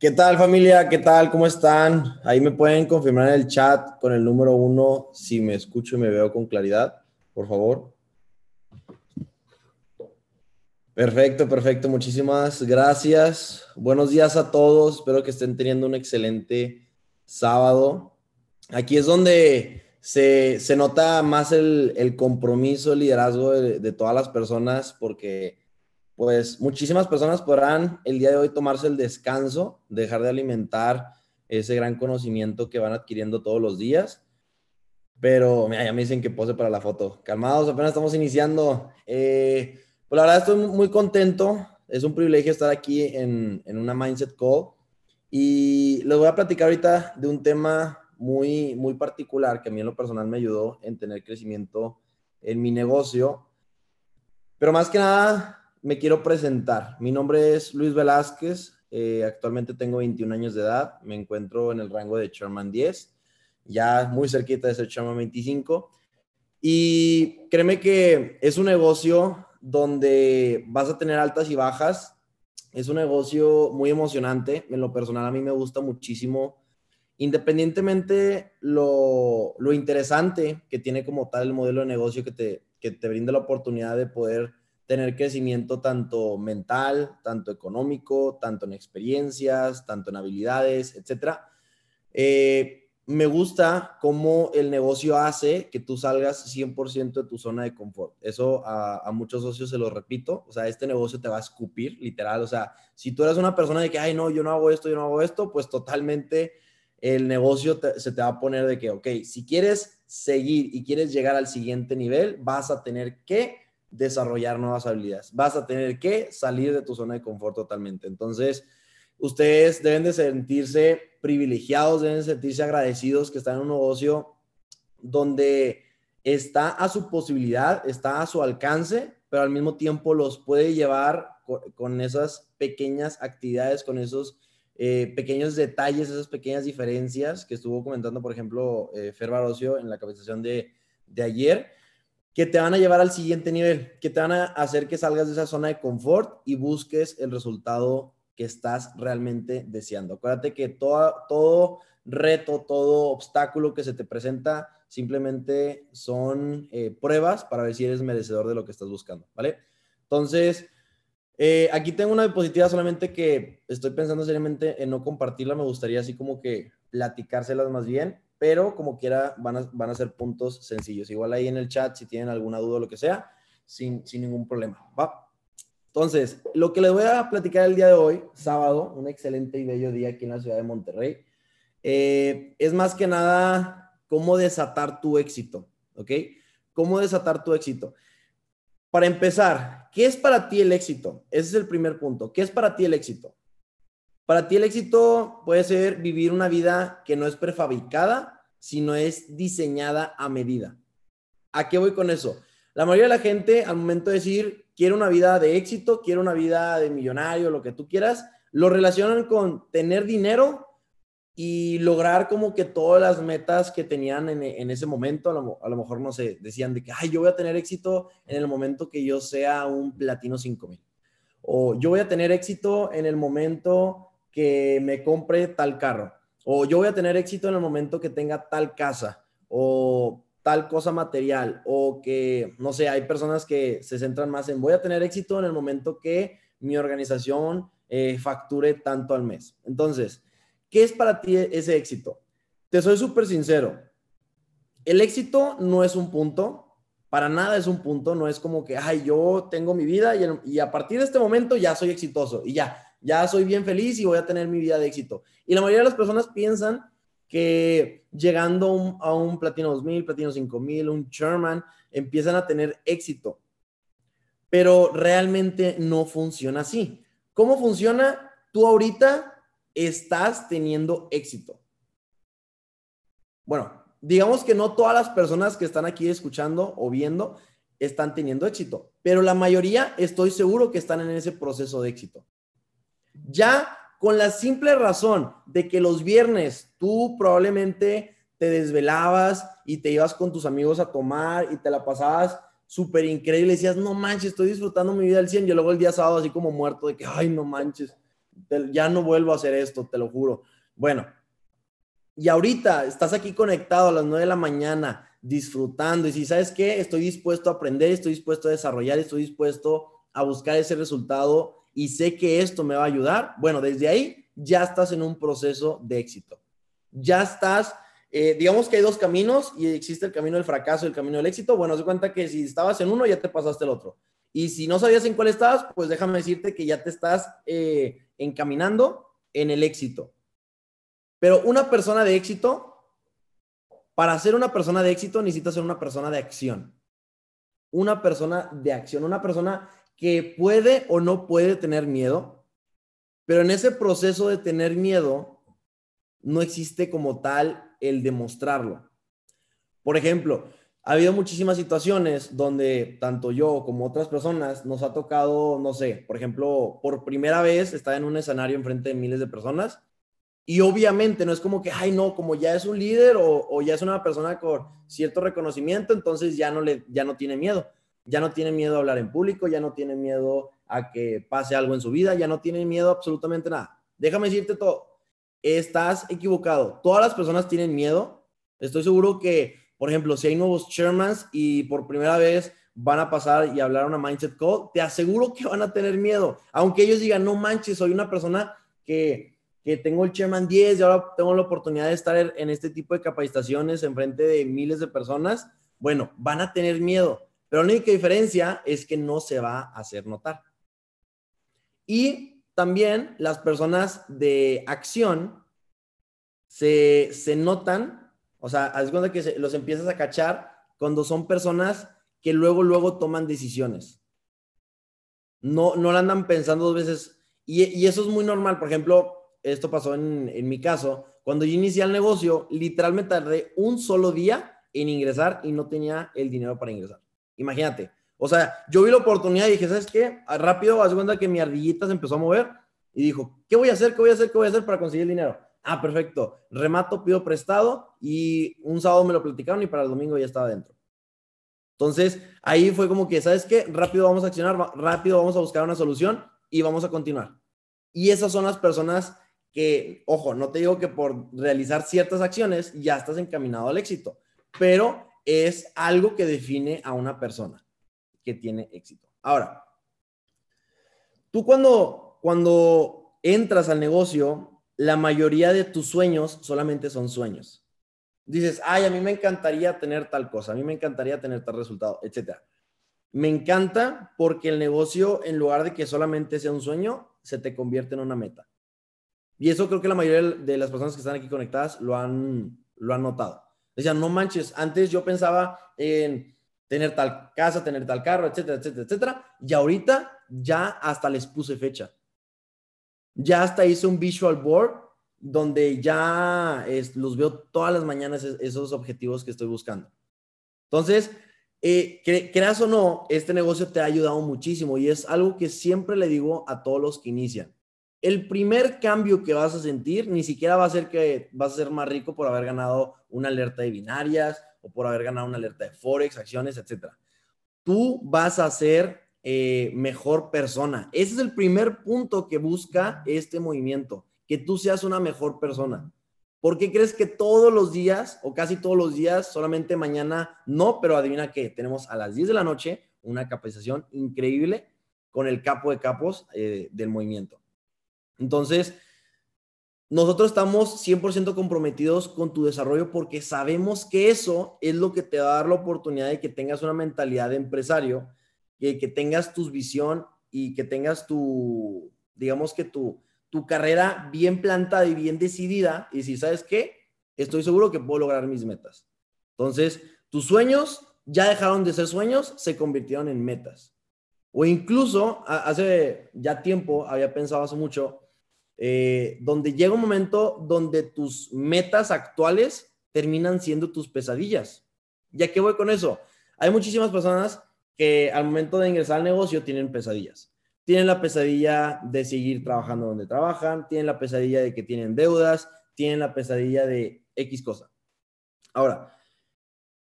¿Qué tal familia? ¿Qué tal? ¿Cómo están? Ahí me pueden confirmar en el chat con el número uno si me escucho y me veo con claridad, por favor. Perfecto, perfecto. Muchísimas gracias. Buenos días a todos. Espero que estén teniendo un excelente sábado. Aquí es donde se, se nota más el, compromiso, el liderazgo de, de todas las personas porque pues muchísimas personas podrán el día de hoy tomarse el descanso, dejar de alimentar ese gran conocimiento que van adquiriendo todos los días. Pero mira, ya me dicen que pose para la foto. Calmados, apenas estamos iniciando. Eh, pues la verdad estoy muy contento. Es un privilegio estar aquí en, en una Mindset Call. Y les voy a platicar ahorita de un tema muy, muy particular que a mí en lo personal me ayudó en tener crecimiento en mi negocio. Pero más que nada, me quiero presentar. Mi nombre es Luis Velázquez. eh, actualmente tengo 21 años de edad. Me encuentro en el rango de Chairman 10, ya muy cerquita de ser Chairman 25. Y créeme que es un negocio donde vas a tener altas y bajas. Es un negocio muy emocionante. En lo personal, a mí me gusta muchísimo. Independientemente lo, lo interesante que tiene como tal el modelo de negocio que te, que te brinda la oportunidad de poder tener crecimiento tanto mental, tanto económico, tanto en experiencias, tanto en habilidades, etcétera. Eh, me gusta cómo el negocio hace que tú salgas 100% de tu zona de confort. Eso a, muchos socios se lo repito. O sea, este negocio te va a escupir, literal. O sea, si tú eres una persona de que, ay, no, yo no hago esto, yo no hago esto, pues totalmente el negocio se te va a poner de que, ok, si quieres seguir y quieres llegar al siguiente nivel, vas a tener que desarrollar nuevas habilidades. Vas a tener que salir de tu zona de confort totalmente. Entonces, ustedes deben de sentirse privilegiados, deben de sentirse agradecidos que están en un negocio donde está a su posibilidad, está a su alcance, pero al mismo tiempo los puede llevar con, esas pequeñas actividades, con esos eh, pequeños detalles, esas pequeñas diferencias que estuvo comentando, por ejemplo, eh, Fer Barocio en la capacitación de, de ayer, que te van a llevar al siguiente nivel, que te van a hacer que salgas de esa zona de confort y busques el resultado que estás realmente deseando. Acuérdate que todo, reto, todo obstáculo que se te presenta simplemente son eh, pruebas para ver si eres merecedor de lo que estás buscando, ¿vale? Entonces, eh, aquí tengo una diapositiva solamente que estoy pensando seriamente en no compartirla, me gustaría así como que platicárselas más bien, pero como quiera van a, van a ser puntos sencillos. Igual ahí en el chat si tienen alguna duda o lo que sea, sin, sin ningún problema, ¿va? Entonces, lo que les voy a platicar el día de hoy, sábado, un excelente y bello día aquí en la ciudad de Monterrey, eh, es más que nada cómo desatar tu éxito, ¿ok? ¿Cómo desatar tu éxito? Para empezar, ¿qué es para ti el éxito? Ese es el primer punto. ¿Qué es para ti el éxito? Para ti el éxito puede ser vivir una vida que no es prefabricada, sino es diseñada a medida. ¿A qué voy con eso? La mayoría de la gente al momento de decir, quiero una vida de éxito, quiero una vida de millonario, lo que tú quieras, lo relacionan con tener dinero y lograr como que todas las metas que tenían en, ese momento, a lo, mejor no sé, decían de que, ay, yo voy a tener éxito en el momento que yo sea un platino 5000. O yo voy a tener éxito en el momento que me compre tal carro. O yo voy a tener éxito en el momento que tenga tal casa. O tal cosa material. O que, no sé, hay personas que se centran más en, voy a tener éxito en el momento que mi organización eh, facture tanto al mes. Entonces, ¿Qué es para ti ese éxito? Te soy súper sincero. El éxito no es un punto, para nada es un punto, no es como que, ay, yo tengo mi vida y, a partir de este momento ya soy exitoso y ya, ya soy bien feliz y voy a tener mi vida de éxito. Y la mayoría de las personas piensan que llegando a un Platino 2000, Platino 5000, un Sherman, empiezan a tener éxito. Pero realmente no funciona así. ¿Cómo funciona? Tú ahorita estás teniendo éxito. Bueno, digamos que no todas las personas que están aquí escuchando o viendo están teniendo éxito, pero la mayoría estoy seguro que están en ese proceso de éxito. Ya con la simple razón de que los viernes tú probablemente te desvelabas y te ibas con tus amigos a tomar y te la pasabas súper increíble, decías, no manches, estoy disfrutando mi vida al 100, y luego el día sábado así como muerto de que, ay, no manches, ya no vuelvo a hacer esto, te lo juro. Bueno, y ahorita estás aquí conectado a las 9 de la mañana, disfrutando, y si sabes qué, estoy dispuesto a aprender, estoy dispuesto a desarrollar, estoy dispuesto a buscar ese resultado y sé que esto me va a ayudar, bueno, desde ahí ya estás en un proceso de éxito. Ya estás, eh, digamos que hay dos caminos y existe el camino del fracaso y el camino del éxito. Bueno, se cuenta que si estabas en uno, ya te pasaste el otro. Y si no sabías en cuál estabas, pues déjame decirte que ya te estás eh, encaminando en el éxito. Pero una persona de éxito, para ser una persona de éxito, necesita ser una persona de acción. Una persona de acción, una persona que puede o no puede tener miedo, pero en ese proceso de tener miedo, no existe como tal el demostrarlo. Por ejemplo, ha habido muchísimas situaciones donde tanto yo como otras personas nos ha tocado, no sé, por ejemplo, por primera vez estar en un escenario enfrente de miles de personas y obviamente no es como que, ay, no, como ya es un líder o, ya es una persona con cierto reconocimiento, entonces ya no, le, ya no tiene miedo, ya no tiene miedo a hablar en público, ya no tiene miedo a que pase algo en su vida, ya no tiene miedo absolutamente nada. Déjame decirte todo, estás equivocado, todas las personas tienen miedo, estoy seguro que por ejemplo, si hay nuevos chairmans y por primera vez van a pasar y hablar una mindset call, te aseguro que van a tener miedo. Aunque ellos digan, no manches, soy una persona que, que tengo el chairman 10 y ahora tengo la oportunidad de estar en este tipo de capacitaciones en frente de miles de personas, bueno, van a tener miedo. Pero la única diferencia es que no se va a hacer notar. Y también las personas de acción se, se notan o sea, haz cuenta que los empiezas a cachar cuando son personas que luego, luego toman decisiones. No, no la andan pensando dos veces. Y, y eso es muy normal. Por ejemplo, esto pasó en, en mi caso. Cuando yo inicié el negocio, literalmente tardé un solo día en ingresar y no tenía el dinero para ingresar. Imagínate. O sea, yo vi la oportunidad y dije, ¿sabes qué? Ah, Rápido, haz cuenta que mi ardillita se empezó a mover y dijo, ¿qué voy a hacer? ¿Qué voy a hacer? ¿Qué voy a hacer para conseguir dinero? Ah, perfecto. Remato, pido prestado y un sábado me lo platicaron y para el domingo ya estaba dentro. Entonces, ahí fue como que, ¿sabes qué? Rápido vamos a accionar, rápido vamos a buscar una solución y vamos a continuar. Y esas son las personas que, ojo, no te digo que por realizar ciertas acciones ya estás encaminado al éxito, pero es algo que define a una persona que tiene éxito. Ahora, tú cuando, cuando entras al negocio, la mayoría de tus sueños solamente son sueños. Dices, ay, a mí me encantaría tener tal cosa, a mí me encantaría tener tal resultado, etcétera. Me encanta porque el negocio, en lugar de que solamente sea un sueño, se te convierte en una meta. Y eso creo que la mayoría de las personas que están aquí conectadas lo han, lo han notado. Decían, no manches, antes yo pensaba en tener tal casa, tener tal carro, etcétera, etcétera, etcétera. Y ahorita ya hasta les puse fecha. Ya hasta hice un visual board donde ya es, los veo todas las mañanas es- esos objetivos que estoy buscando. Entonces, eh, cre- creas o no, este negocio te ha ayudado muchísimo y es algo que siempre le digo a todos los que inician. El primer cambio que vas a sentir ni siquiera va a ser que vas a ser más rico por haber ganado una alerta de binarias o por haber ganado una alerta de Forex, acciones, etcétera. Tú vas a ser eh, mejor persona. Ese es el primer punto que busca este movimiento, que tú seas una mejor persona. ¿Por qué crees que todos los días o casi todos los días, solamente mañana no, pero adivina qué? Tenemos a las 10 de la noche una capacitación increíble con el capo de capos eh, del movimiento. Entonces, nosotros estamos 100% comprometidos con tu desarrollo porque sabemos que eso es lo que te va a dar la oportunidad de que tengas una mentalidad de empresario, que, que tengas tu visión y que tengas tu, digamos que tu, tu carrera bien plantada y bien decidida y si sabes qué, estoy seguro que puedo lograr mis metas. Entonces, tus sueños ya dejaron de ser sueños, se convirtieron en metas. O incluso, hace ya tiempo, había pensado hace mucho, eh, donde llega un momento donde tus metas actuales terminan siendo tus pesadillas. ¿Ya qué voy con eso? Hay muchísimas personas que al momento de ingresar al negocio tienen pesadillas. Tienen la pesadilla de seguir trabajando donde trabajan, tienen la pesadilla de que tienen deudas, tienen la pesadilla de X cosa. Ahora,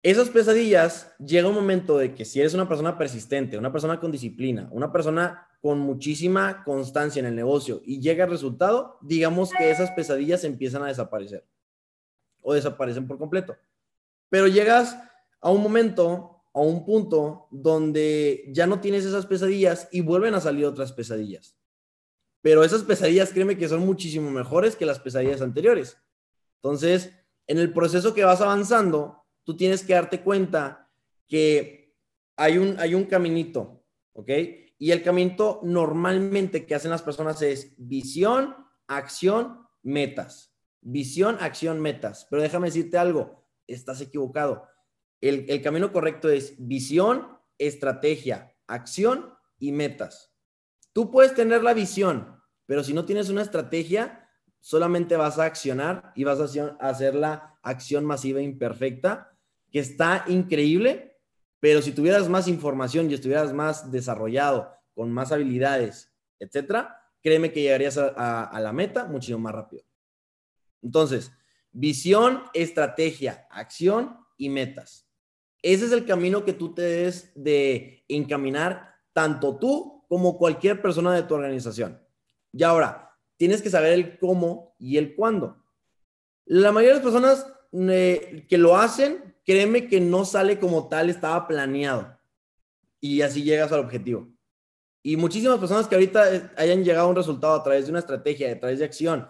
esas pesadillas llega un momento de que si eres una persona persistente, una persona con disciplina, una persona con muchísima constancia en el negocio y llega el resultado, digamos que esas pesadillas empiezan a desaparecer o desaparecen por completo. Pero llegas a un momento, a un punto donde ya no tienes esas pesadillas y vuelven a salir otras pesadillas. Pero esas pesadillas, créeme que son muchísimo mejores que las pesadillas anteriores. Entonces, en el proceso que vas avanzando, tú tienes que darte cuenta que hay un, hay un caminito, ¿ok? Y el caminito normalmente que hacen las personas es visión, acción, metas. Visión, acción, metas. Pero déjame decirte algo, estás equivocado. El, el camino correcto es visión, estrategia, acción y metas. Tú puedes tener la visión, pero si no tienes una estrategia, solamente vas a accionar y vas a hacer la acción masiva imperfecta, que está increíble, pero si tuvieras más información y estuvieras más desarrollado, con más habilidades, etcétera, créeme que llegarías a, la meta muchísimo más rápido. Entonces, visión, estrategia, acción y metas. Ese es el camino que tú te debes de encaminar, tanto tú como cualquier persona de tu organización. Y ahora, tienes que saber el cómo y el cuándo. La mayoría de personas eh, que lo hacen, créeme que no sale como tal, estaba planeado. Y así llegas al objetivo. Y muchísimas personas que ahorita eh, hayan llegado a un resultado a través de una estrategia, a través de acción,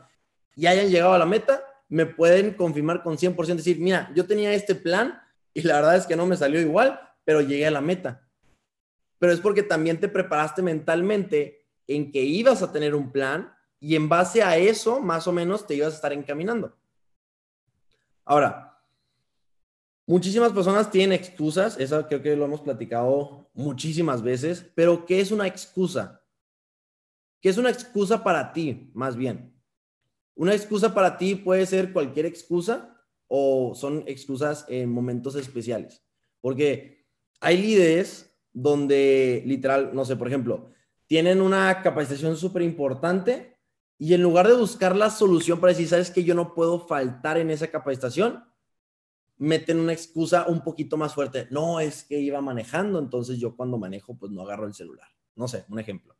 y hayan llegado a la meta, me pueden confirmar con 100%, decir, mira, yo tenía este plan y la verdad es que no me salió igual, pero llegué a la meta. Pero es porque también te preparaste mentalmente en que ibas a tener un plan y en base a eso, más o menos, te ibas a estar encaminando. Ahora, muchísimas personas tienen excusas, eso creo que lo hemos platicado muchísimas veces, pero ¿qué es una excusa? ¿Qué es una excusa para ti, más bien? Una excusa para ti puede ser cualquier excusa o son excusas en momentos especiales. Porque hay líderes donde literal, no sé, por ejemplo, tienen una capacitación súper importante y en lugar de buscar la solución para decir, sabes que yo no puedo faltar en esa capacitación, meten una excusa un poquito más fuerte. No, es que iba manejando, entonces yo cuando manejo, pues no agarro el celular. No sé, un ejemplo.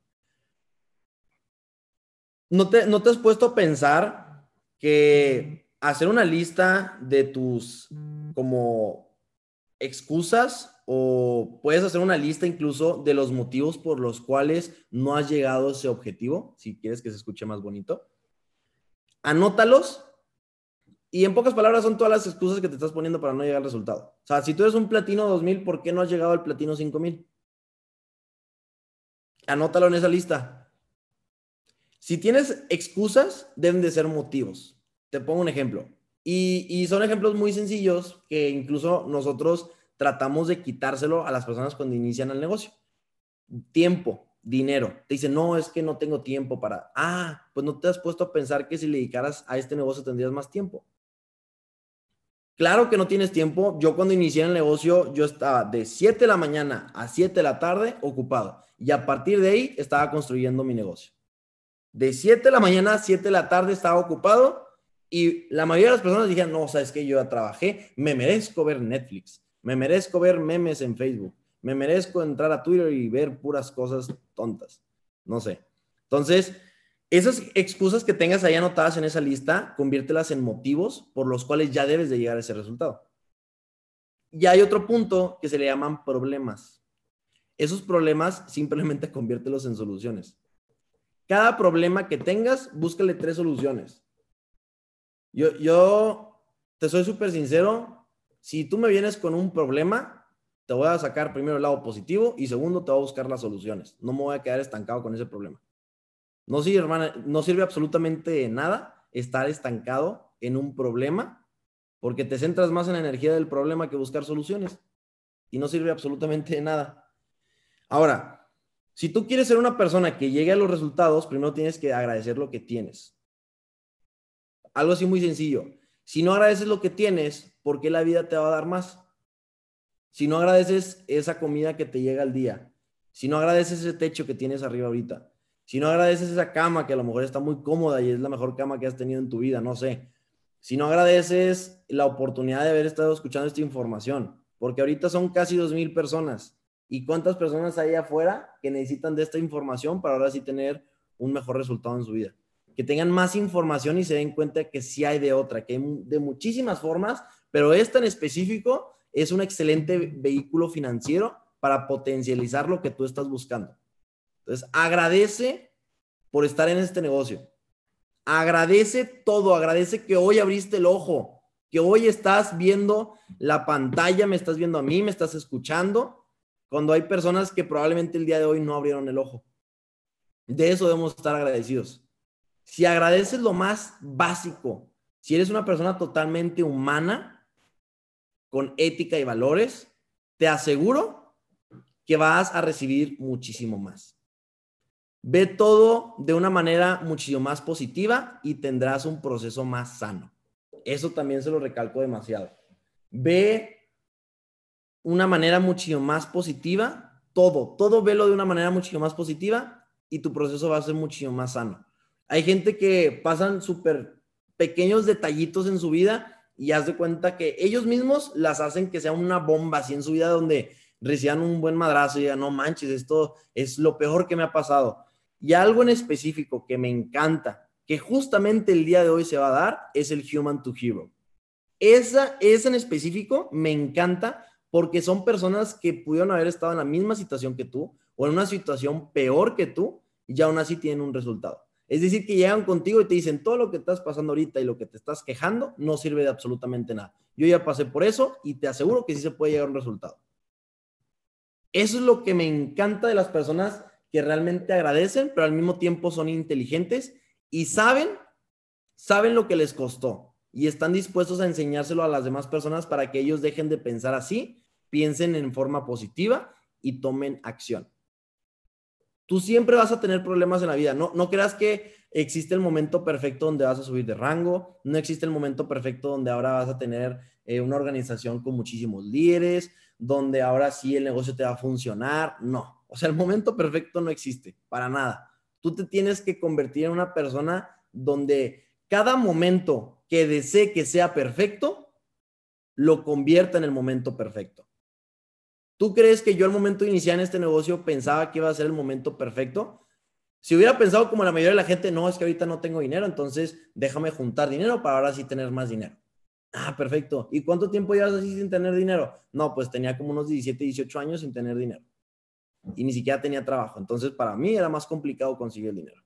¿No te, no te has puesto a pensar que hacer una lista de tus como excusas o puedes hacer una lista incluso de los motivos por los cuales no has llegado a ese objetivo, si quieres que se escuche más bonito. Anótalos y en pocas palabras son todas las excusas que te estás poniendo para no llegar al resultado. O sea, si tú eres un platino 2000, ¿por qué no has llegado al platino 5000? Anótalo en esa lista. Si tienes excusas, deben de ser motivos. Te pongo un ejemplo. Y, y son ejemplos muy sencillos que incluso nosotros tratamos de quitárselo a las personas cuando inician el negocio. Tiempo, dinero. Te dicen, no, es que no tengo tiempo para... Ah, pues no te has puesto a pensar que si le dedicaras a este negocio tendrías más tiempo. Claro que no tienes tiempo. Yo cuando inicié el negocio, yo estaba de 7 de la mañana a 7 de la tarde ocupado. Y a partir de ahí estaba construyendo mi negocio. De 7 de la mañana a 7 de la tarde estaba ocupado y la mayoría de las personas dijeron, no, sabes que yo ya trabajé, me merezco ver Netflix, me merezco ver memes en Facebook, me merezco entrar a Twitter y ver puras cosas tontas. No sé. Entonces, esas excusas que tengas ahí anotadas en esa lista, conviértelas en motivos por los cuales ya debes de llegar a ese resultado. Y hay otro punto que se le llaman problemas. Esos problemas simplemente conviértelos en soluciones. Cada problema que tengas, búscale tres soluciones. Yo, yo te soy súper sincero, si tú me vienes con un problema, te voy a sacar primero el lado positivo y segundo te voy a buscar las soluciones. No me voy a quedar estancado con ese problema. No sirve, hermana, no sirve absolutamente nada estar estancado en un problema porque te centras más en la energía del problema que buscar soluciones y no sirve absolutamente nada. Ahora, si tú quieres ser una persona que llegue a los resultados, primero tienes que agradecer lo que tienes. Algo así muy sencillo. Si no agradeces lo que tienes, ¿por qué la vida te va a dar más? Si no agradeces esa comida que te llega al día, si no agradeces ese techo que tienes arriba ahorita, si no agradeces esa cama que a lo mejor está muy cómoda y es la mejor cama que has tenido en tu vida, no sé. Si no agradeces la oportunidad de haber estado escuchando esta información, porque ahorita son casi dos mil personas. ¿Y cuántas personas hay afuera que necesitan de esta información para ahora sí tener un mejor resultado en su vida? Que tengan más información y se den cuenta que sí hay de otra, que hay de muchísimas formas, pero esta en específico es un excelente vehículo financiero para potencializar lo que tú estás buscando. Entonces, agradece por estar en este negocio. Agradece todo, agradece que hoy abriste el ojo, que hoy estás viendo la pantalla, me estás viendo a mí, me estás escuchando, cuando hay personas que probablemente el día de hoy no abrieron el ojo. De eso debemos estar agradecidos. Si agradeces lo más básico, si eres una persona totalmente humana, con ética y valores, te aseguro que vas a recibir muchísimo más. Ve todo de una manera muchísimo más positiva y tendrás un proceso más sano. Eso también se lo recalco demasiado. Ve una manera muchísimo más positiva, todo, todo velo de una manera muchísimo más positiva y tu proceso va a ser muchísimo más sano. Hay gente que pasan súper pequeños detallitos en su vida y haz de cuenta que ellos mismos las hacen que sea una bomba así en su vida donde reciban un buen madrazo y digan, no manches, esto es lo peor que me ha pasado. Y algo en específico que me encanta, que justamente el día de hoy se va a dar, es el Human to Hero. Esa, esa en específico me encanta porque son personas que pudieron haber estado en la misma situación que tú o en una situación peor que tú y aún así tienen un resultado. Es decir, que llegan contigo y te dicen todo lo que estás pasando ahorita y lo que te estás quejando no sirve de absolutamente nada. Yo ya pasé por eso y te aseguro que sí se puede llegar a un resultado. Eso es lo que me encanta de las personas que realmente agradecen, pero al mismo tiempo son inteligentes y saben, saben lo que les costó y están dispuestos a enseñárselo a las demás personas para que ellos dejen de pensar así, piensen en forma positiva y tomen acción. Tú siempre vas a tener problemas en la vida. No, no creas que existe el momento perfecto donde vas a subir de rango, no existe el momento perfecto donde ahora vas a tener eh, una organización con muchísimos líderes, donde ahora sí el negocio te va a funcionar. No, o sea, el momento perfecto no existe, para nada. Tú te tienes que convertir en una persona donde cada momento que desee que sea perfecto, lo convierta en el momento perfecto. ¿Tú crees que yo al momento de iniciar en este negocio pensaba que iba a ser el momento perfecto? Si hubiera pensado como la mayoría de la gente, no, es que ahorita no tengo dinero, entonces déjame juntar dinero para ahora sí tener más dinero. Ah, perfecto. ¿Y cuánto tiempo llevas así sin tener dinero? No, pues tenía como unos 17, 18 años sin tener dinero. Y ni siquiera tenía trabajo. Entonces, para mí era más complicado conseguir el dinero.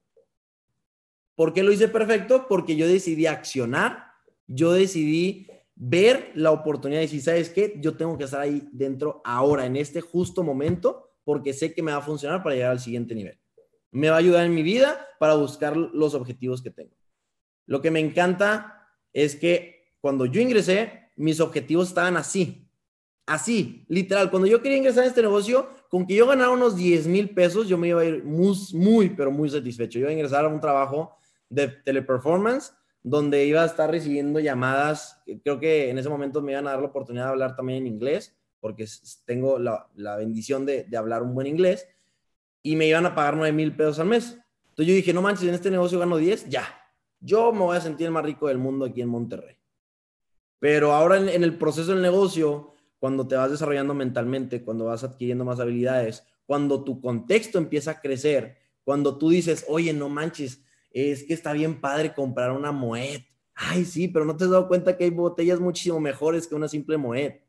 ¿Por qué lo hice perfecto? Porque yo decidí accionar, yo decidí ver la oportunidad y decir, ¿sabes qué? Yo tengo que estar ahí dentro ahora, en este justo momento, porque sé que me va a funcionar para llegar al siguiente nivel. Me va a ayudar en mi vida para buscar los objetivos que tengo. Lo que me encanta es que cuando yo ingresé, mis objetivos estaban así, así, literal. Cuando yo quería ingresar a este negocio, con que yo ganara unos 10 mil pesos, yo me iba a ir muy, muy, pero muy satisfecho. Yo iba a ingresar a un trabajo de teleperformance, donde iba a estar recibiendo llamadas. Creo que en ese momento me iban a dar la oportunidad de hablar también en inglés, porque tengo la, bendición de, hablar un buen inglés, y me iban a pagar 9 mil pesos al mes. Entonces yo dije, no manches, en este negocio gano 10, ya. Yo me voy a sentir el más rico del mundo aquí en Monterrey. Pero ahora en, en el proceso del negocio, cuando te vas desarrollando mentalmente, cuando vas adquiriendo más habilidades, cuando tu contexto empieza a crecer, cuando tú dices, oye, no manches, es que está bien padre comprar una Moet. Ay, sí, pero no te has dado cuenta que hay botellas muchísimo mejores que una simple Moet.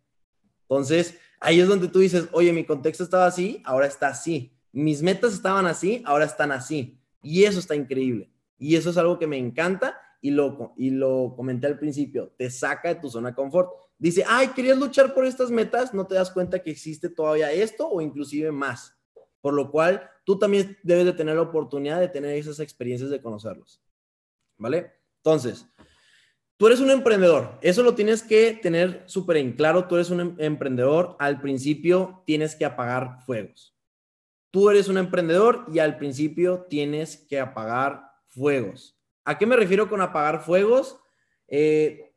Entonces, ahí es donde tú dices, oye, mi contexto estaba así, ahora está así. Mis metas estaban así, ahora están así. Y eso está increíble. Y eso es algo que me encanta y lo, y lo comenté al principio, te saca de tu zona de confort. Dice, ay, querías luchar por estas metas, no te das cuenta que existe todavía esto o inclusive más. Por lo cual, tú también debes de tener la oportunidad de tener esas experiencias de conocerlos. ¿Vale? Entonces, tú eres un emprendedor. Eso lo tienes que tener súper en claro. Tú eres un em-, emprendedor. Al principio tienes que apagar fuegos. Tú eres un emprendedor y al principio tienes que apagar fuegos. ¿A qué me refiero con apagar fuegos? Eh,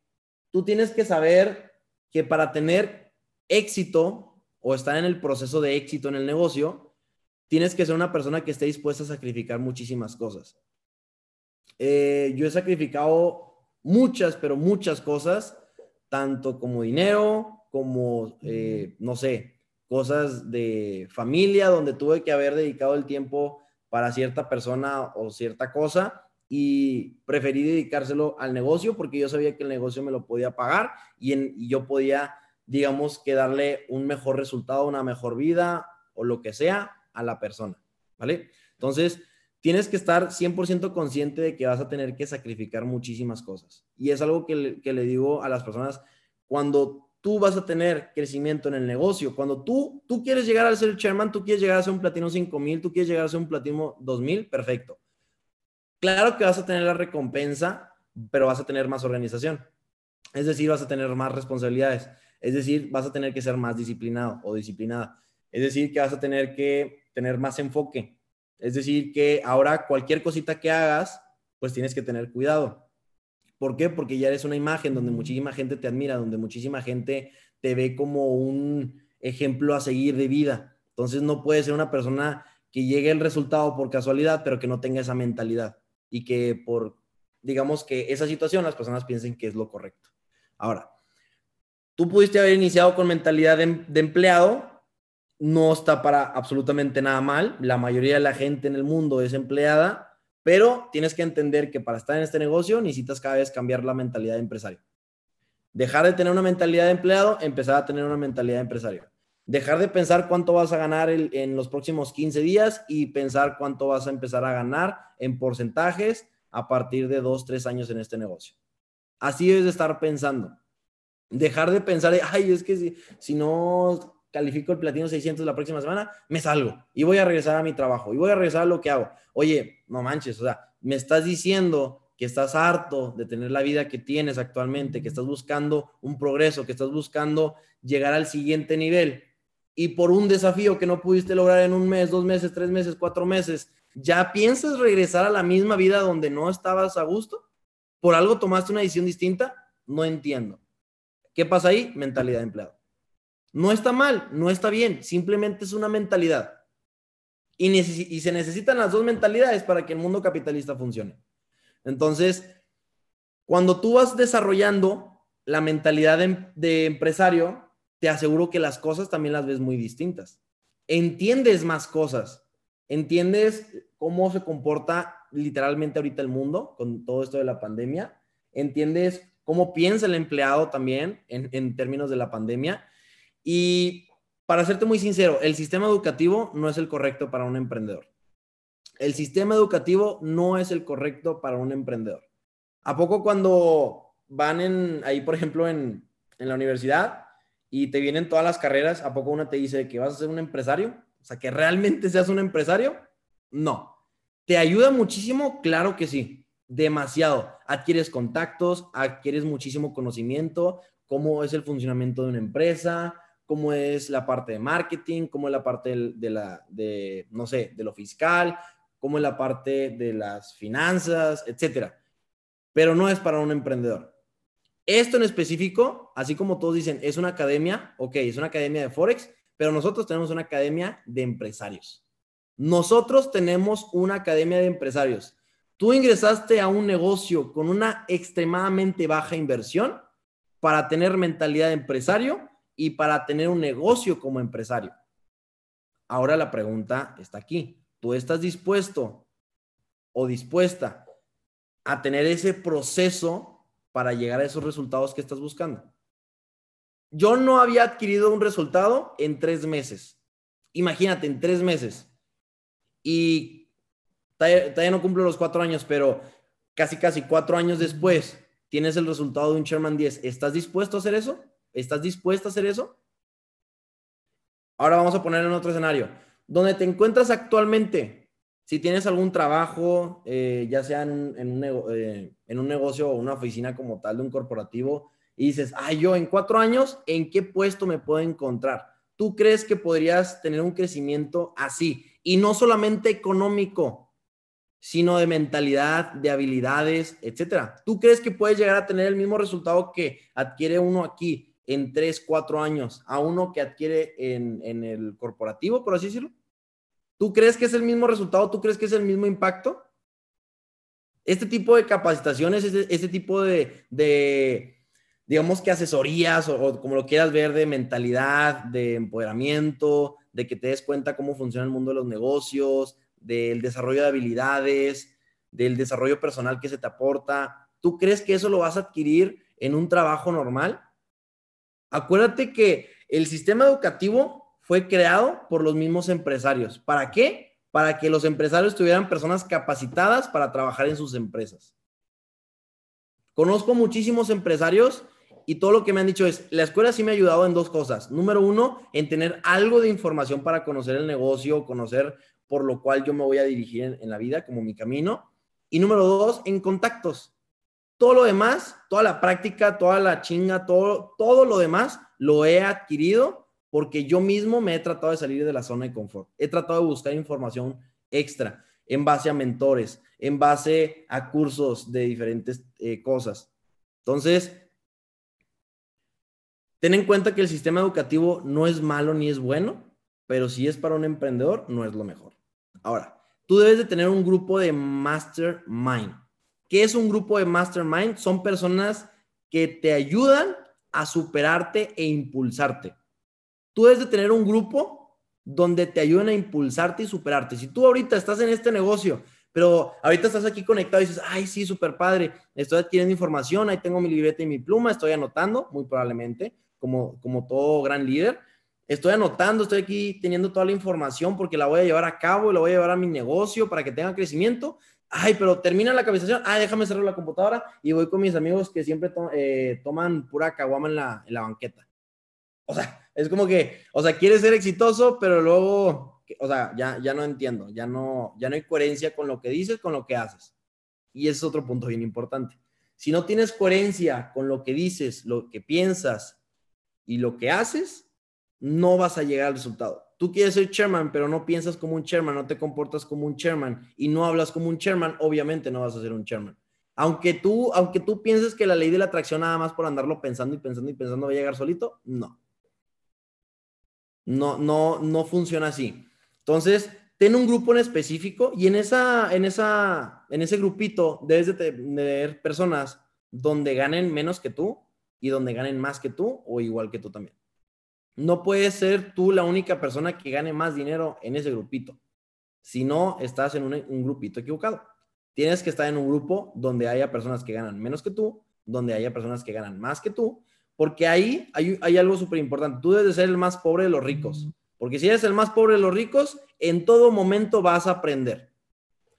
tú tienes que saber que para tener éxito o estar en el proceso de éxito en el negocio, tienes que ser una persona que esté dispuesta a sacrificar muchísimas cosas. Eh, yo he sacrificado muchas, pero muchas cosas, tanto como dinero, como, eh, no sé, cosas de familia, donde tuve que haber dedicado el tiempo para cierta persona o cierta cosa y preferí dedicárselo al negocio porque yo sabía que el negocio me lo podía pagar y, yo podía, digamos, que darle un mejor resultado, una mejor vida o lo que sea a la persona, ¿vale? Entonces, tienes que estar 100% consciente de que vas a tener que sacrificar muchísimas cosas. Y es algo que le, que le digo a las personas, cuando tú vas a tener crecimiento en el negocio, cuando tú, tú quieres llegar a ser el chairman, tú quieres llegar a ser un platino 5000, tú quieres llegar a ser un platino 2000, perfecto. Claro que vas a tener la recompensa, pero vas a tener más organización. Es decir, vas a tener más responsabilidades. Es decir, vas a tener que ser más disciplinado o disciplinada. Es decir, que vas a tener que tener más enfoque. Es decir, que ahora cualquier cosita que hagas, pues tienes que tener cuidado. ¿Por qué? Porque ya eres una imagen donde muchísima gente te admira, donde muchísima gente te ve como un ejemplo a seguir de vida. Entonces no puedes ser una persona que llegue el resultado por casualidad, pero que no tenga esa mentalidad y que por, digamos que esa situación las personas piensen que es lo correcto. Ahora, tú pudiste haber iniciado con mentalidad de, de empleado, no está para absolutamente nada mal. La mayoría de la gente en el mundo es empleada, pero tienes que entender que para estar en este negocio necesitas cada vez cambiar la mentalidad de empresario. Dejar de tener una mentalidad de empleado, empezar a tener una mentalidad de empresario. Dejar de pensar cuánto vas a ganar en los próximos 15 días y pensar cuánto vas a empezar a ganar en porcentajes a partir de dos, tres años en este negocio. Así debes de estar pensando. Dejar de pensar, ay, es que si, si no califico el platino 600 la próxima semana, me salgo y voy a regresar a mi trabajo y voy a regresar a lo que hago. Oye, no manches, o sea, me estás diciendo que estás harto de tener la vida que tienes actualmente, que estás buscando un progreso, que estás buscando llegar al siguiente nivel. Y por un desafío que no pudiste lograr en un mes, dos meses, tres meses, cuatro meses, ¿ya piensas regresar a la misma vida donde no estabas a gusto? ¿Por algo tomaste una decisión distinta? No entiendo. ¿Qué pasa ahí? Mentalidad de empleado. No está mal, no está bien, simplemente es una mentalidad. Y, y se necesitan las dos mentalidades para que el mundo capitalista funcione. Entonces, cuando tú vas desarrollando la mentalidad de, de empresario, te aseguro que las cosas también las ves muy distintas. Entiendes más cosas, entiendes cómo se comporta literalmente ahorita el mundo con todo esto de la pandemia, entiendes cómo piensa el empleado también en, en términos de la pandemia. Y para serte muy sincero, el sistema educativo no es el correcto para un emprendedor. El sistema educativo no es el correcto para un emprendedor. ¿A poco cuando van en, ahí, por ejemplo, en, en la universidad y te vienen todas las carreras, ¿a poco una te dice que vas a ser un empresario? O sea, que realmente seas un empresario. No. ¿Te ayuda muchísimo? Claro que sí. Demasiado. Adquieres contactos, adquieres muchísimo conocimiento, cómo es el funcionamiento de una empresa, cómo es la parte de marketing, cómo es la parte de, la, de, no sé, de lo fiscal, cómo es la parte de las finanzas, etcétera. Pero no es para un emprendedor. Esto en específico, así como todos dicen, es una academia, ok, es una academia de Forex, pero nosotros tenemos una academia de empresarios. Nosotros tenemos una academia de empresarios. Tú ingresaste a un negocio con una extremadamente baja inversión para tener mentalidad de empresario y para tener un negocio como empresario. Ahora la pregunta está aquí. ¿Tú estás dispuesto o dispuesta a tener ese proceso para llegar a esos resultados que estás buscando? Yo no había adquirido un resultado en tres meses. Imagínate, en tres meses. Y todavía, no cumplo los cuatro años, pero casi, casi cuatro años después tienes el resultado de un Sherman 10. ¿Estás dispuesto a hacer eso? ¿Estás dispuesto a hacer eso? Ahora vamos a poner en otro escenario. Donde te encuentras actualmente, si tienes algún trabajo, eh, ya sea en un, eh, en un negocio o una oficina como tal de un corporativo, y dices, ay, yo en cuatro años, ¿en qué puesto me puedo encontrar? ¿Tú crees que podrías tener un crecimiento así? Y no solamente económico, sino de mentalidad, de habilidades, etcétera. ¿Tú crees que puedes llegar a tener el mismo resultado que adquiere uno aquí en tres, cuatro años a uno que adquiere en, el corporativo, por así decirlo? ¿Tú crees que es el mismo resultado? ¿Tú crees que es el mismo impacto? Este tipo de capacitaciones, este, tipo de, digamos que asesorías o, como lo quieras ver, de mentalidad, de empoderamiento, de que te des cuenta cómo funciona el mundo de los negocios, del desarrollo de habilidades, del desarrollo personal que se te aporta. ¿Tú crees que eso lo vas a adquirir en un trabajo normal? Acuérdate que el sistema educativo fue creado por los mismos empresarios. ¿Para qué? Para que los empresarios tuvieran personas capacitadas para trabajar en sus empresas. Conozco muchísimos empresarios y todo lo que me han dicho es, la escuela sí me ha ayudado en dos cosas. Número uno, en tener algo de información para conocer el negocio, conocer por lo cual yo me voy a dirigir en, la vida como mi camino. Y número dos, en contactos. Todo lo demás, toda la práctica, toda la chinga, todo, todo lo demás lo he adquirido porque yo mismo me he tratado de salir de la zona de confort. He tratado de buscar información extra en base a mentores, en base a cursos de diferentes eh, cosas. Entonces, ten en cuenta que el sistema educativo no es malo ni es bueno, pero si es para un emprendedor, no es lo mejor. Ahora, tú debes de tener un grupo de mastermind. ¿Qué es un grupo de mastermind? Son personas que te ayudan a superarte e impulsarte. Tú debes de tener un grupo donde te ayuden a impulsarte y superarte. Si tú ahorita estás en este negocio, pero ahorita estás aquí conectado y dices, ay, sí, súper padre, estoy adquiriendo información, ahí tengo mi libreta y mi pluma, estoy anotando, muy probablemente, como, como todo gran líder. Estoy anotando, estoy aquí teniendo toda la información porque la voy a llevar a cabo y la voy a llevar a mi negocio para que tenga crecimiento ay, pero termina la capacitación, ah, déjame cerrar la computadora y voy con mis amigos que siempre eh, toman pura caguama en la, en la banqueta. O sea, es como que, o sea, quieres ser exitoso, pero luego, o sea, ya, ya no entiendo, ya no, ya no hay coherencia con lo que dices, con lo que haces. Y ese es otro punto bien importante. Si no tienes coherencia con lo que dices, lo que piensas y lo que haces, no vas a llegar al resultado. Tú quieres ser chairman, pero no piensas como un chairman, no te comportas como un chairman y no hablas como un chairman, obviamente no vas a ser un chairman. Aunque tú, aunque tú pienses que la ley de la atracción nada más por andarlo pensando y pensando y pensando va a llegar solito, no. No, no, no funciona así. Entonces, ten un grupo en específico y en, esa, en, esa, en ese grupito debes de tener personas donde ganen menos que tú y donde ganen más que tú o igual que tú también. No puedes ser tú la única persona que gane más dinero en ese grupito. Si no, estás en un, grupito equivocado. Tienes que estar en un grupo donde haya personas que ganan menos que tú, donde haya personas que ganan más que tú, porque ahí hay, hay algo súper importante. Tú debes ser el más pobre de los ricos. Porque si eres el más pobre de los ricos, en todo momento vas a aprender.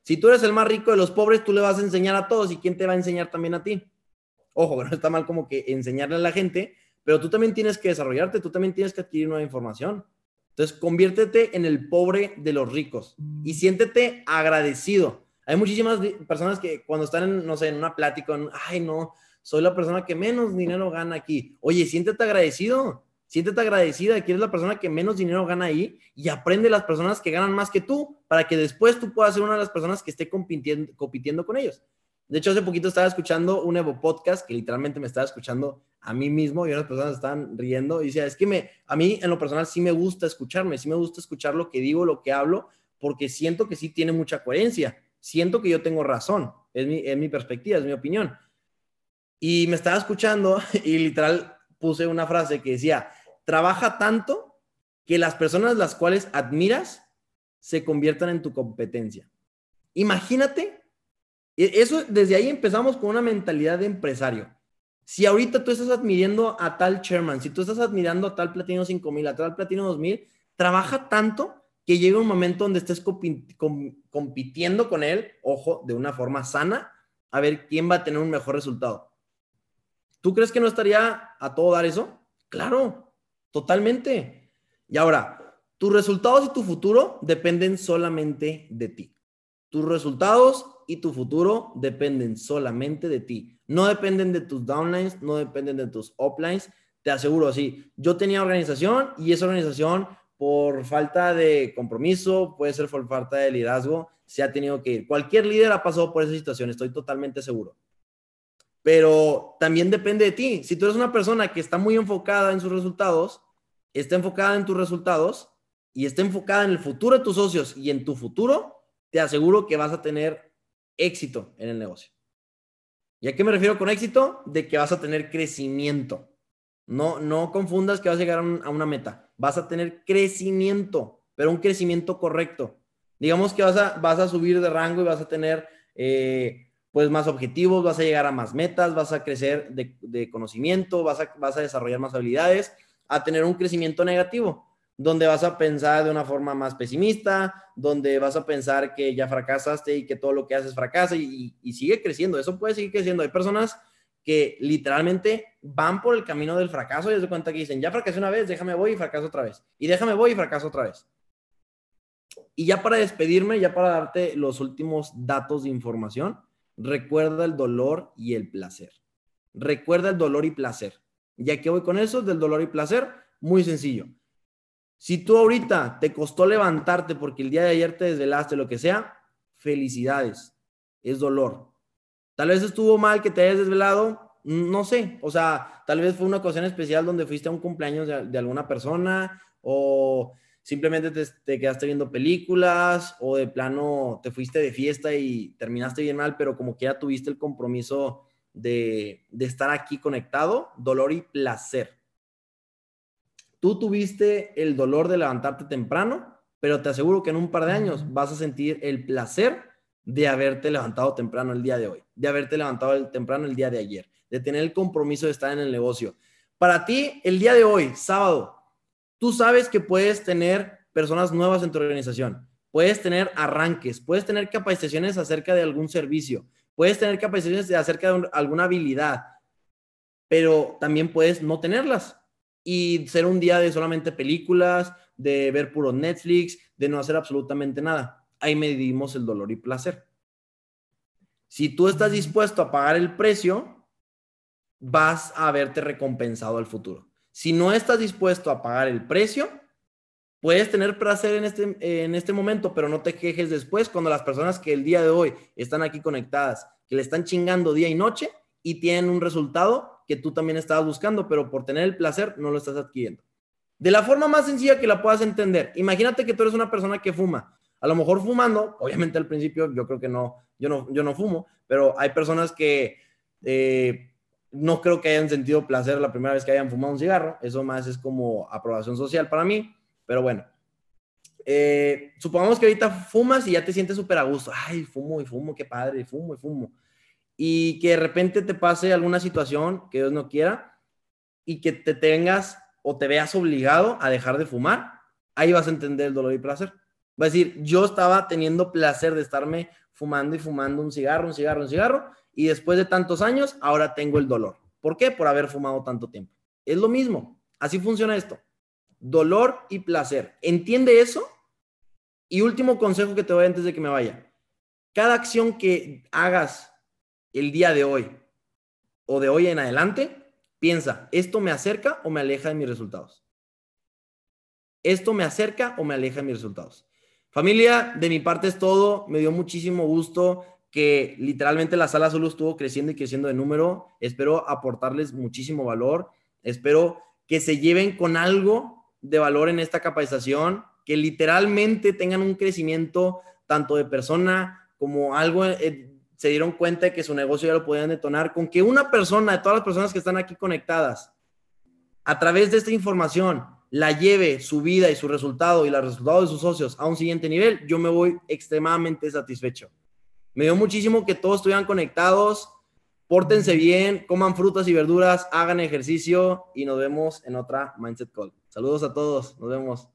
Si tú eres el más rico de los pobres, tú le vas a enseñar a todos. ¿Y quién te va a enseñar también a ti? Ojo, no está mal como que enseñarle a la gente, pero tú también tienes que desarrollarte, tú también tienes que adquirir nueva información. Entonces, conviértete en el pobre de los ricos y siéntete agradecido. Hay muchísimas personas que cuando están, en, no sé, en una plática, ay, no, soy la persona que menos dinero gana aquí. Oye, siéntete agradecido, siéntete agradecida que eres la persona que menos dinero gana ahí y aprende las personas que ganan más que tú para que después tú puedas ser una de las personas que esté compitiendo, compitiendo con ellos. De hecho, hace poquito estaba escuchando un Evo Podcast que literalmente me estaba escuchando a mí mismo y otras personas estaban riendo y decía, es que me, a mí en lo personal sí me gusta escucharme, sí me gusta escuchar lo que digo, lo que hablo, porque siento que sí tiene mucha coherencia, siento que yo tengo razón, es mi, es mi perspectiva, es mi opinión. Y me estaba escuchando y literal puse una frase que decía, trabaja tanto que las personas las cuales admiras se conviertan en tu competencia. Imagínate, e, eso desde ahí empezamos con una mentalidad de empresario. Si ahorita tú estás admirando a tal chairman, si tú estás admirando a tal platino 5000, a tal platino 2000, trabaja tanto que llega un momento donde estés compitiendo con él, ojo, de una forma sana, a ver quién va a tener un mejor resultado. ¿Tú crees que no estaría a todo dar eso? Claro, totalmente. Y ahora, tus resultados y tu futuro dependen solamente de ti. Tus resultados y tu futuro dependen solamente de ti. No dependen de tus downlines, no dependen de tus uplines. Te aseguro así. Yo tenía organización y esa organización por falta de compromiso, puede ser por falta de liderazgo, se ha tenido que ir. Cualquier líder ha pasado por esa situación, estoy totalmente seguro. Pero también depende de ti. Si tú eres una persona que está muy enfocada en sus resultados, está enfocada en tus resultados y está enfocada en el futuro de tus socios y en tu futuro, te aseguro que vas a tener éxito en el negocio. ¿Y a qué me refiero con éxito? De que vas a tener crecimiento. No, no confundas que vas a llegar a, una meta. Vas a tener crecimiento, pero un crecimiento correcto. Digamos que vas a, vas a subir de rango y vas a tener eh, pues más objetivos, vas a llegar a más metas, vas a crecer de, conocimiento, vas a, desarrollar más habilidades, a tener un crecimiento negativo donde vas a pensar de una forma más pesimista, donde vas a pensar que ya fracasaste y que todo lo que haces fracasa y, sigue creciendo. Eso puede seguir creciendo. Hay personas que literalmente van por el camino del fracaso y se cuenta que dicen, ya fracasé una vez, déjame voy y fracaso otra vez. Y déjame voy y fracaso otra vez. Y ya para despedirme, ya para darte los últimos datos de información, recuerda el dolor y el placer. Recuerda el dolor y placer. Ya que voy con eso, del dolor y placer, muy sencillo si tú ahorita te costó levantarte porque el día de ayer te desvelaste, lo que sea, felicidades, es dolor. Tal vez estuvo mal que te hayas desvelado, no sé, o sea, tal vez fue una ocasión especial donde fuiste a un cumpleaños de, alguna persona o simplemente te, quedaste viendo películas o de plano te fuiste de fiesta y terminaste bien mal, pero como que ya tuviste el compromiso de, de estar aquí conectado, dolor y placer. Tú tuviste el dolor de levantarte temprano, pero te aseguro que en un par de años vas a sentir el placer de haberte levantado temprano el día de hoy, de haberte levantado temprano el día de ayer, de tener el compromiso de estar en el negocio. Para ti, el día de hoy, sábado, tú sabes que puedes tener personas nuevas en tu organización, puedes tener arranques, puedes tener capacitaciones acerca de algún servicio, puedes tener capacitaciones acerca de alguna habilidad, pero también puedes no tenerlas y ser un día de solamente películas, de ver puro Netflix, de no hacer absolutamente nada. Ahí medimos el dolor y placer. Si tú estás dispuesto a pagar el precio, vas a verte recompensado al futuro. Si no estás dispuesto a pagar el precio, puedes tener placer en este, en este momento, pero no te quejes después cuando las personas que el día de hoy están aquí conectadas, que le están chingando día y noche y tienen un resultado que tú también estabas buscando, pero por tener el placer no lo estás adquiriendo. De la forma más sencilla que la puedas entender, imagínate que tú eres una persona que fuma. A lo mejor fumando, obviamente al principio yo creo que no, yo no, yo no fumo, pero hay personas que eh, no creo que hayan sentido placer la primera vez que hayan fumado un cigarro. Eso más es como aprobación social para mí, pero bueno. Eh, supongamos que ahorita fumas y ya te sientes súper a gusto. Ay, fumo y fumo, qué padre, fumo y fumo. Y que de repente te pase alguna situación que Dios no quiera y que te tengas o te veas obligado a dejar de fumar, ahí vas a entender el dolor y placer. Va a decir, yo estaba teniendo placer de estarme fumando y fumando un cigarro, un cigarro, un cigarro, y después de tantos años, ahora tengo el dolor. ¿Por qué? Por haber fumado tanto tiempo. Es lo mismo. Así funciona esto. Dolor y placer. ¿Entiende eso? Y último consejo que te doy antes de que me vaya. Cada acción que hagas el día de hoy o de hoy en adelante, Piensa, ¿esto me acerca o me aleja de mis resultados? ¿Esto me acerca o me aleja de mis resultados? Familia, de mi parte es todo. Me dio muchísimo gusto que literalmente la sala solo estuvo creciendo y creciendo de número. Espero aportarles muchísimo valor. Espero que se lleven con algo de valor en esta capacitación, que literalmente tengan un crecimiento tanto de persona como algo eh, se dieron cuenta de que su negocio ya lo podían detonar, con que una persona, de todas las personas que están aquí conectadas, a través de esta información, la lleve su vida y su resultado y los resultados de sus socios a un siguiente nivel, yo me voy extremadamente satisfecho. Me dio muchísimo que todos estuvieran conectados, pórtense bien, coman frutas y verduras, hagan ejercicio y nos vemos en otra Mindset Call. Saludos a todos, nos vemos.